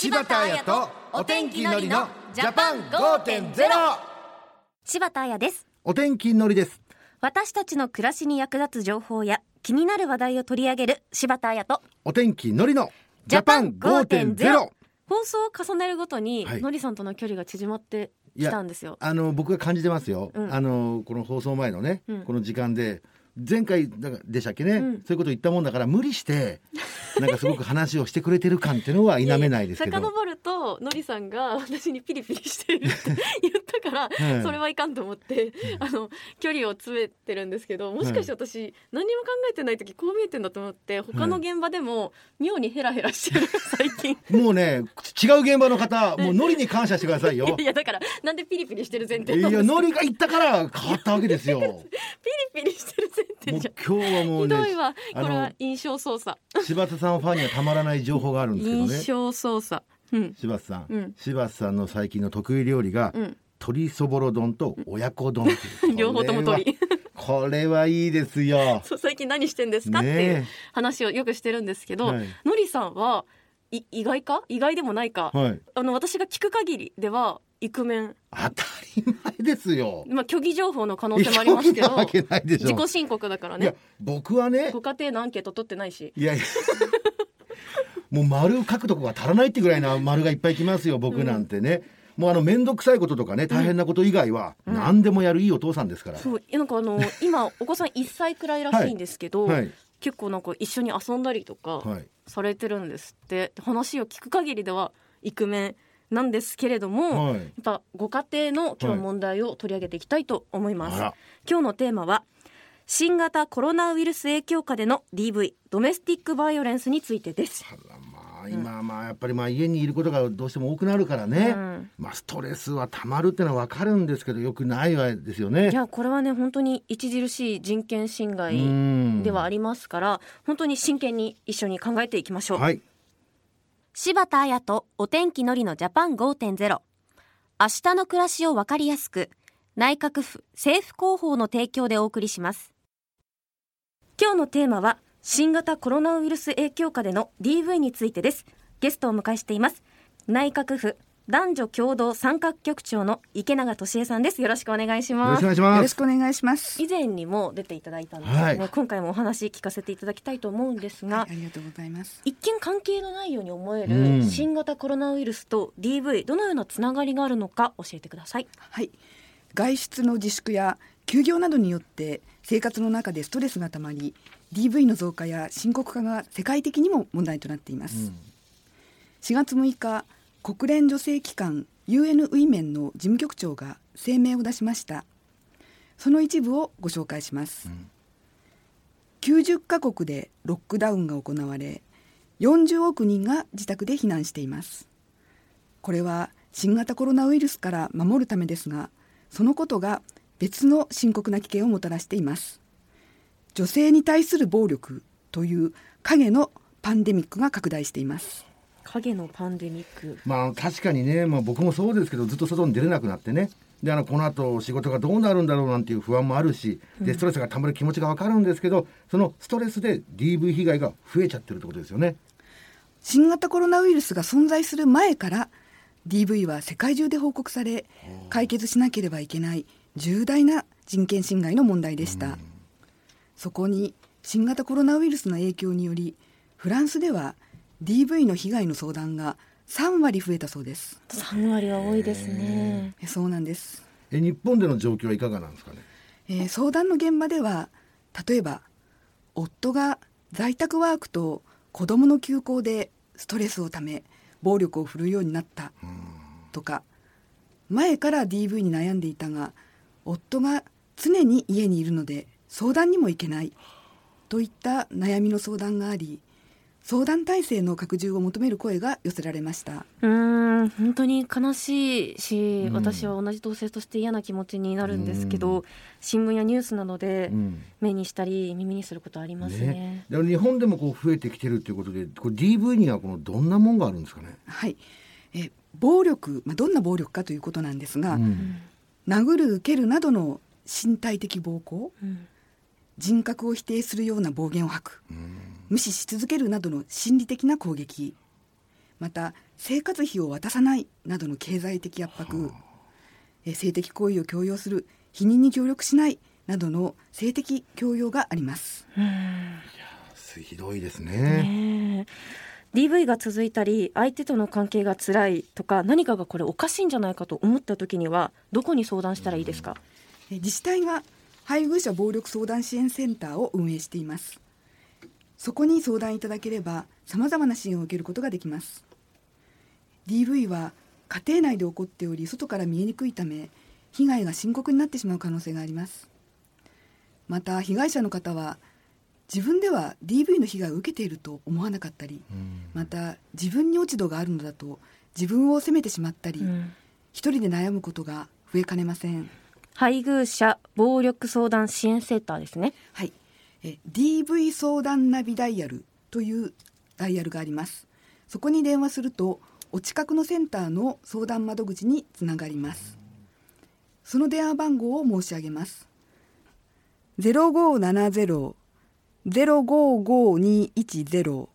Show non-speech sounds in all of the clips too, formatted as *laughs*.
柴田彩とお天気のりのジャパン5.0柴田彩です。お天気のりです。私たちの暮らしに役立つ情報や気になる話題を取り上げる柴田彩とお天気のりのジャパン5.0放送を重ねるごとに、はい。のりさんとの距離が縮まってきたんですよ。あの僕が感じてますよ、うん。あのこの放送前のね、うん。この時間で前回だからでしたっけね、うん。そういうこと言ったもんだから無理してなんかすごく話をしてくれてる感っていうのは否めないですけど。遡るとのりさんが私にピリピリしてるって言ったから、はいそれはいかんと思って、あの距離を詰めてるんですけどもしかして私、何にも考えてない時こう見えてんだと思って他の現場でも妙にヘラヘラしてる *laughs* 最近。もうね違う現場の方 *laughs* もうノリに感謝してくださいよ。いやだからなんでピリピリしてる前提いなんで。すかやノリが言ったから変わったわけですよ。もピリピリしてる前う提じゃん。今日はもうねひどいわ。これは印象操作。柴田さんファンにはたまらない情報があるんですけどね印象操作うん柴田さん、うん柴田さんの最近の得意料理が、うん鶏そぼろ丼と親子丼両方ともこれは鳥これはいいですよ。最近何してんですかっていうね話をよくしてるんですけど、はい。のりさんはい意外か？意外でもないか、えはい。あの私が聞く限りではイクメン。当たり前ですよ。まあ虚偽情報の可能性もありますけど自己申告だからいやね僕はねご家庭のアンケート取ってないし。いやいや。もう丸書くとこが足らないってぐらいな丸がいっぱいきますよ僕なんてね、もうあの面倒くさいこととかね大変なこと以外はうん。何でもやるいいお父さんですから、そうなんかあの *laughs* 今お子さん1歳くらいらしいんですけど、はい。結構なんか一緒に遊んだりとかはい。されてるんですって。話を聞く限りではイクメンなんですけれども、はい。やっぱご家庭の今日問題を取り上げていきたいと思います、あら。今日のテーマは新型コロナウイルス影響下での DV ドメスティックバイオレンスについてですあらまあ今はまあやっぱりまあ家にいることがどうしても多くなるからね、うん。まあストレスはたまるってのはわかるんですけどよくないわけですよね。いやこれはね本当に著しい人権侵害うん。ではありますから本当に真剣に一緒に考えていきましょう、はい。柴田彩とお天気のりのジャパン5.0明日の暮らしをわかりやすく内閣府政府広報の提供でお送りします。今日のテーマは新型コロナウイルス影響下での DV についてです。ゲストをお迎えしています。内閣府男女共同参画局長の池永俊恵さんです。よろしくお願いしよろますしくお願いしまよろすしくお願いします。以前にも出ていただいたんですよね、はい今回もお話聞かせていただきたいと思うんですが、ありがとうございます。一見関係のないように思えうん。る新型コロナウイルスと DV どのようなつながりがあるのか教えてください。はい。外出の自粛や休業などによって生活の中でストレスがたまり、DV の増加や深刻化が世界的にも問題となっています。4月6日、国連女性機関 UN ウィメンの事務局長が声明を出しました。その一部をご紹介します。90カ国でロックダウンが行われ、40億人が自宅で避難しています。これは新型コロナウイルスから守るためですが、そのことが別の深刻な危険をもたらしています。女性に対する暴力という影のパンデミックが拡大しています。影のパンデミック。まあ確かにね、まあ、僕もそうですけどずっと外に出れなくなってね。であのこの後仕事がどうなるんだろうなんていう不安もあるしでストレスがたまる気持ちがわかるんですけどそのストレスで DV 被害が増えちゃってるってことですよね。新型コロナウイルスが存在する前から DV は世界中で報告され解決しなければいけない重大な人権侵害の問題でしたそこに新型コロナウイルスの影響によりフランスでは DV の被害の相談が3割増えたそうです。3割は多いですね。えそうなんです、え日本での状況はいかがなんですかね？えー相談の現場では例えば夫が在宅ワークと子供の休校でストレスをため暴力を振るうようになったとか前から DV に悩んでいたが夫が常に家にいるので相談にも行けないといった悩みの相談があり相談体制の拡充を求める声が寄せられました。うーん本当に悲しいし、うん。私は同じ同性として嫌な気持ちになるんですけど、新聞やニュースなどでうん。目にしたり耳にすることありますね。ね、で日本でもこう増えてきてるということでこれ DV にはこのどんなもんがあるんですかね？はい。え暴力、まあ、どんな暴力かということなんですが、うん。殴る蹴るなどの身体的暴行うん人格を否定するような暴言を吐く。無視し続けるなどの心理的な攻撃。また生活費を渡さないなどの経済的圧迫、え性的行為を強要する否認に協力しないなどの性的強要があります。ひどいですね。ね DV が続いたり相手との関係が辛いとか何かがこれおかしいんじゃないかと思った時にはどこに相談したらいいですか、え自治体が配偶者暴力相談支援センターを運営しています。そこに相談いただければさまざまな支援を受けることができます。DV は家庭内で起こっており外から見えにくいため被害が深刻になってしまう可能性があります。また被害者の方は自分では DV の被害を受けていると思わなかったり、また自分に落ち度があるのだと自分を責めてしまったり、うん。一人で悩むことが増えかねません配偶者暴力相談支援センターですね。はい、え DV 相談ナビダイヤルというダイヤルがあります。そこに電話するとお近くのセンターの相談窓口につながります。その電話番号を申し上げます。0570-055210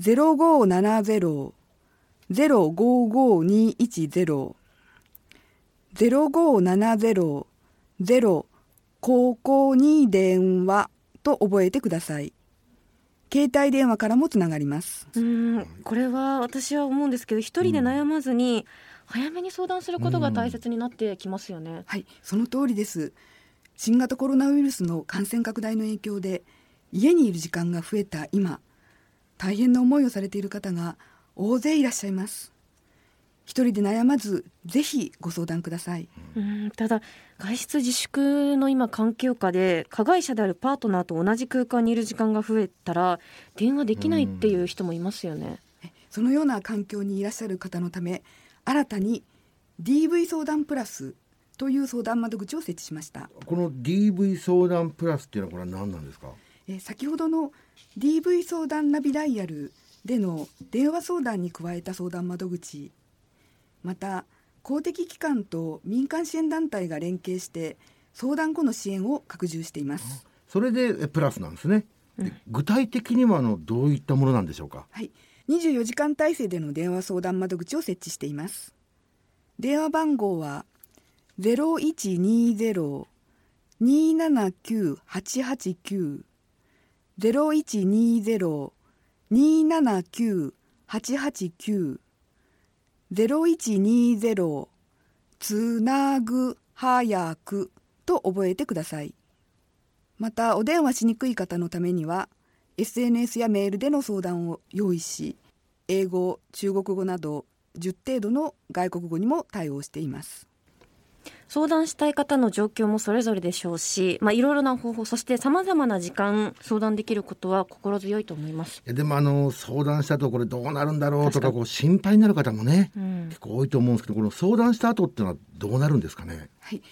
0570-055210 0570-0高校に電話と覚えてください。携帯電話からもつながります。うんこれは私は思うんですけど一人で悩まずに早めに相談することが大切になってきますよね、はい、その通りです。新型コロナウイルスの感染拡大の影響で家にいる時間が増えた今、大変な思いをされている方が大勢いらっしゃいます。一人で悩まず、ぜひご相談ください。うんただ外出自粛の今環境下で加害者であるパートナーと同じ空間にいる時間が増えたら電話できないっていう人もいますよね、そのような環境にいらっしゃる方のため新たに DV 相談プラスという相談窓口を設置しました、この DV 相談プラスっていうのはこれは何なんですか？えー先ほどの DV 相談ナビダイヤルでの電話相談に加えた相談窓口また公的機関と民間支援団体が連携して相談後の支援を拡充しています。それでえプラスなんですね、で具体的にはあのどういったものなんでしょうか？はい、24時間体制での電話相談窓口を設置しています。電話番号は0120-279-889 0120-279-889 0120つなぐ早くと覚えてください。またお電話しにくい方のためには SNS やメールでの相談を用意し英語中国語など10程度の外国語にも対応しています相談したい方の状況もそれぞれでしょうし、まあ、いろいろな方法そしてさまざまな時間相談できることは心強いと思います、でもあの相談した後これどうなるんだろうと確かこう心配になる方もね、うん。結構多いと思うんですけどこの相談した後っていうのはどうなるんですかね？はい、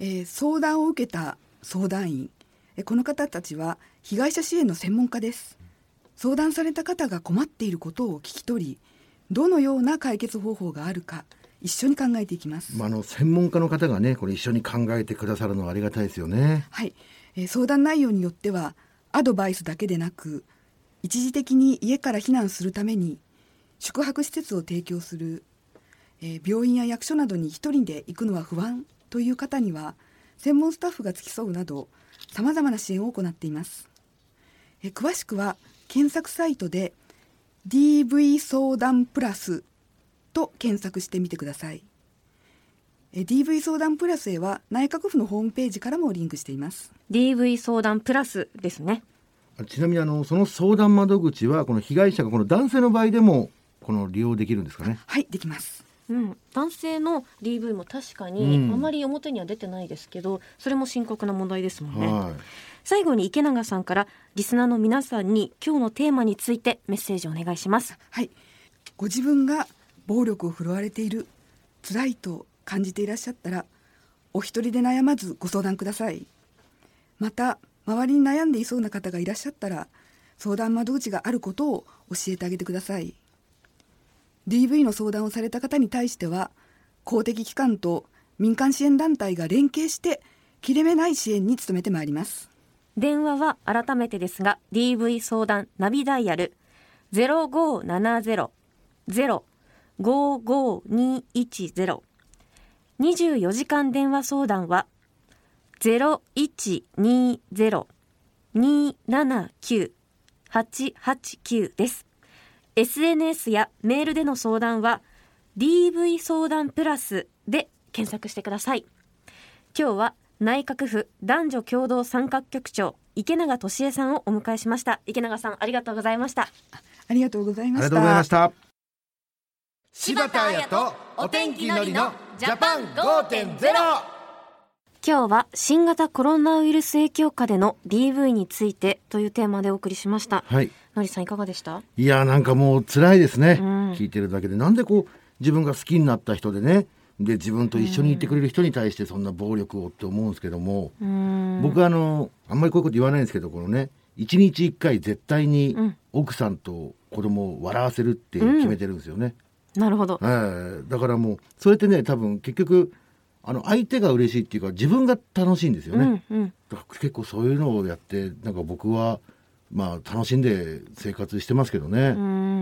えー相談を受けた相談員。えーこの方たちは被害者支援の専門家です。相談された方が困っていることを聞き取りどのような解決方法があるか一緒に考えていきます、まあ、あの専門家の方がねこれ一緒に考えてくださるのはありがたいですよね。はい、えー相談内容によってはアドバイスだけでなく一時的に家から避難するために宿泊施設を提供する、えー病院や役所などに一人で行くのは不安という方には専門スタッフが付き添うなどさまざまな支援を行っています、えー詳しくは検索サイトで DV 相談プラスと検索してみてください。えー DV 相談プラスへは内閣府のホームページからもリンクしています。DV 相談プラスですね。ちなみにあのその相談窓口はこの被害者がこの男性の場合でもこの利用できるんですかね？はいできます。うん、男性の DV も確かにうん。あまり表には出てないですけど、それも深刻な問題ですもんね、はい。最後に池永さんからリスナーの皆さんに今日のテーマについてメッセージをお願いします。はい。ご自分が暴力を振るわれている辛いと感じていらっしゃったらお一人で悩まずご相談ください。また周りに悩んでいそうな方がいらっしゃったら相談窓口があることを教えてあげてください。DV の相談をされた方に対しては公的機関と民間支援団体が連携して切れ目ない支援に努めてまいります。電話は改めてですが DV 相談ナビダイヤル0570 05520 24時間電話相談は0120-279-889です。SNS やメールでの相談は DV 相談プラスで検索してください。今日は内閣府男女共同参画局長池永俊恵さんをお迎えしました。池永さんありがとうございました。ありがとうございました柴田彩とお天気のりのジャパン5.0今日は新型コロナウイルス影響下での DV についてというテーマでお送りしました。はい。のりさんいかがでした？いやなんかもう辛いですね、うん。聞いてるだけで。なんでこう自分が好きになった人でね。で自分と一緒にいてくれる人に対してそんな暴力をって思うんですけども、うーん。僕はあのあんまりこういうこと言わないんですけどこのね一日一回絶対にうん。奥さんと子供を笑わせるって決めてるんですよね、なるほど。ええ。だからもうそれってね多分結局あの相手が嬉しいっていうか自分が楽しいんですよね、うんうん。結構そういうのをやってなんか僕はまあ楽しんで生活してますけどね、うー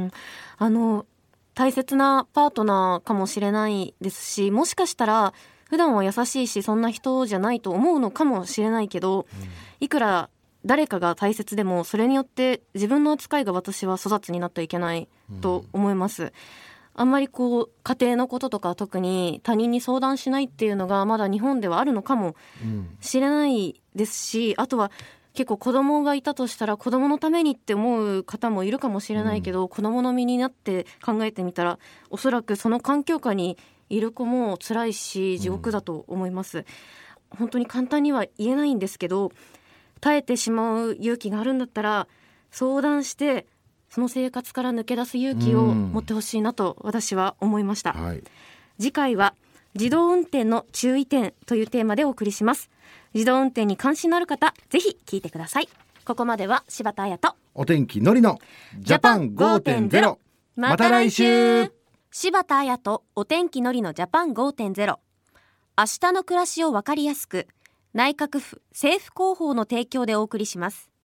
ん。あの大切なパートナーかもしれないですしもしかしたら普段は優しいしそんな人じゃないと思うのかもしれないけど、いくら誰かが大切でもそれによって自分の扱いが私は粗雑になってはいけないと思います。あんまりこう家庭のこととか特に他人に相談しないっていうのがまだ日本ではあるのかもうんしれないですしあとは結構子供がいたとしたら子供のためにって思う方もいるかもしれないけど、子供の身になって考えてみたらおそらくその環境下にいる子も辛いし地獄だと思います、本当に簡単には言えないんですけど耐えてしまう勇気があるんだったら相談してその生活から抜け出す勇気を持ってほしいなと私は思いました、はい。次回は自動運転の注意点というテーマでお送りします。自動運転に関心のある方ぜひ聞いてください。ここまでは柴田彩とお天気のりのジャパン5.0また来週。柴田彩とお天気のりのジャパン5.0明日の暮らしをわかりやすく内閣府政府広報の提供でお送りします